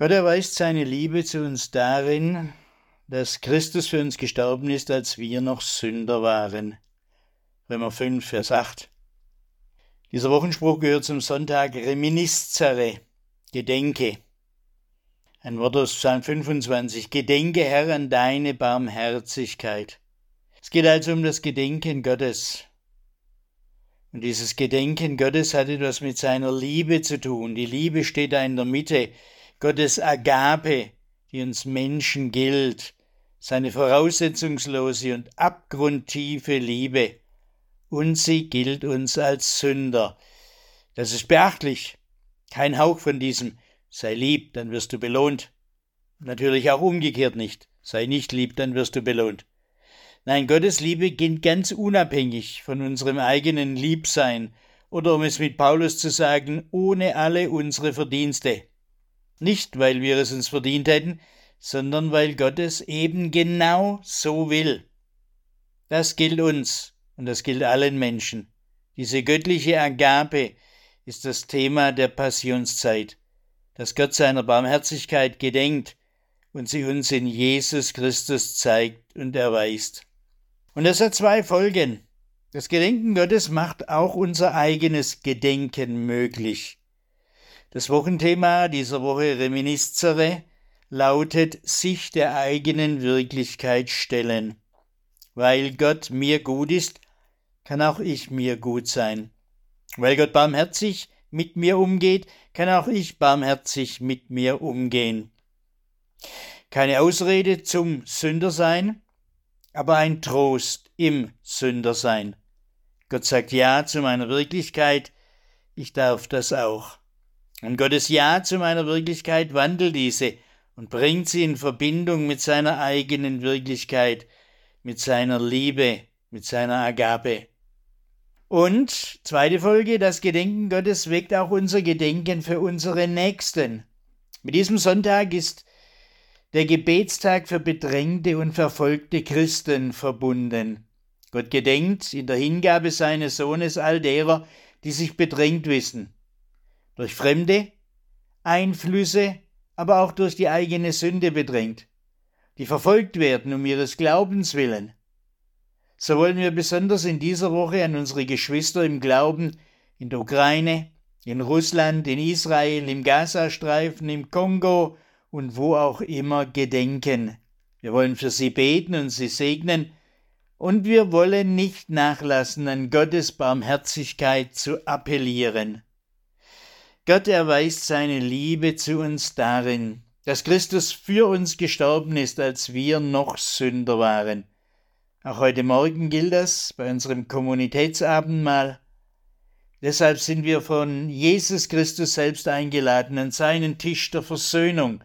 Gott erweist seine Liebe zu uns darin, dass Christus für uns gestorben ist, als wir noch Sünder waren. Römer 5, Vers 8. Dieser Wochenspruch gehört zum Sonntag Reminiscere, Gedenke. Ein Wort aus Psalm 25. Gedenke, Herr, an deine Barmherzigkeit. Es geht also um das Gedenken Gottes. Und dieses Gedenken Gottes hat etwas mit seiner Liebe zu tun. Die Liebe steht da in der Mitte. Gottes Agape, die uns Menschen gilt, seine voraussetzungslose und abgrundtiefe Liebe. Und sie gilt uns als Sünder. Das ist beachtlich. Kein Hauch von diesem sei lieb, dann wirst du belohnt. Natürlich auch umgekehrt nicht. Sei nicht lieb, dann wirst du belohnt. Nein, Gottes Liebe gilt ganz unabhängig von unserem eigenen Liebsein oder um es mit Paulus zu sagen, ohne alle unsere Verdienste. Nicht, weil wir es uns verdient hätten, sondern weil Gott es eben genau so will. Das gilt uns und das gilt allen Menschen. Diese göttliche Agape ist das Thema der Passionszeit, dass Gott seiner Barmherzigkeit gedenkt und sie uns in Jesus Christus zeigt und erweist. Und das hat zwei Folgen. Das Gedenken Gottes macht auch unser eigenes Gedenken möglich. Das Wochenthema dieser Woche Reminiscere lautet sich der eigenen Wirklichkeit stellen. Weil Gott mir gut ist, kann auch ich mir gut sein. Weil Gott barmherzig mit mir umgeht, kann auch ich barmherzig mit mir umgehen. Keine Ausrede zum Sünder sein, aber ein Trost im Sünder sein. Gott sagt Ja zu meiner Wirklichkeit, ich darf das auch. Und Gottes Ja zu meiner Wirklichkeit wandelt diese und bringt sie in Verbindung mit seiner eigenen Wirklichkeit, mit seiner Liebe, mit seiner Agape. Und zweite Folge, das Gedenken Gottes weckt auch unser Gedenken für unsere Nächsten. Mit diesem Sonntag ist der Gebetstag für bedrängte und verfolgte Christen verbunden. Gott gedenkt in der Hingabe seines Sohnes all derer, die sich bedrängt wissen, durch fremde Einflüsse, aber auch durch die eigene Sünde bedrängt, die verfolgt werden um ihres Glaubens willen. So wollen wir besonders in dieser Woche an unsere Geschwister im Glauben in der Ukraine, in Russland, in Israel, im Gazastreifen, im Kongo und wo auch immer gedenken. Wir wollen für sie beten und sie segnen, und wir wollen nicht nachlassen, an Gottes Barmherzigkeit zu appellieren. Gott erweist seine Liebe zu uns darin, dass Christus für uns gestorben ist, als wir noch Sünder waren. Auch heute Morgen gilt das bei unserem Kommunitätsabendmahl. Deshalb sind wir von Jesus Christus selbst eingeladen an seinen Tisch der Versöhnung,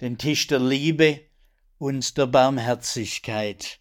den Tisch der Liebe und der Barmherzigkeit.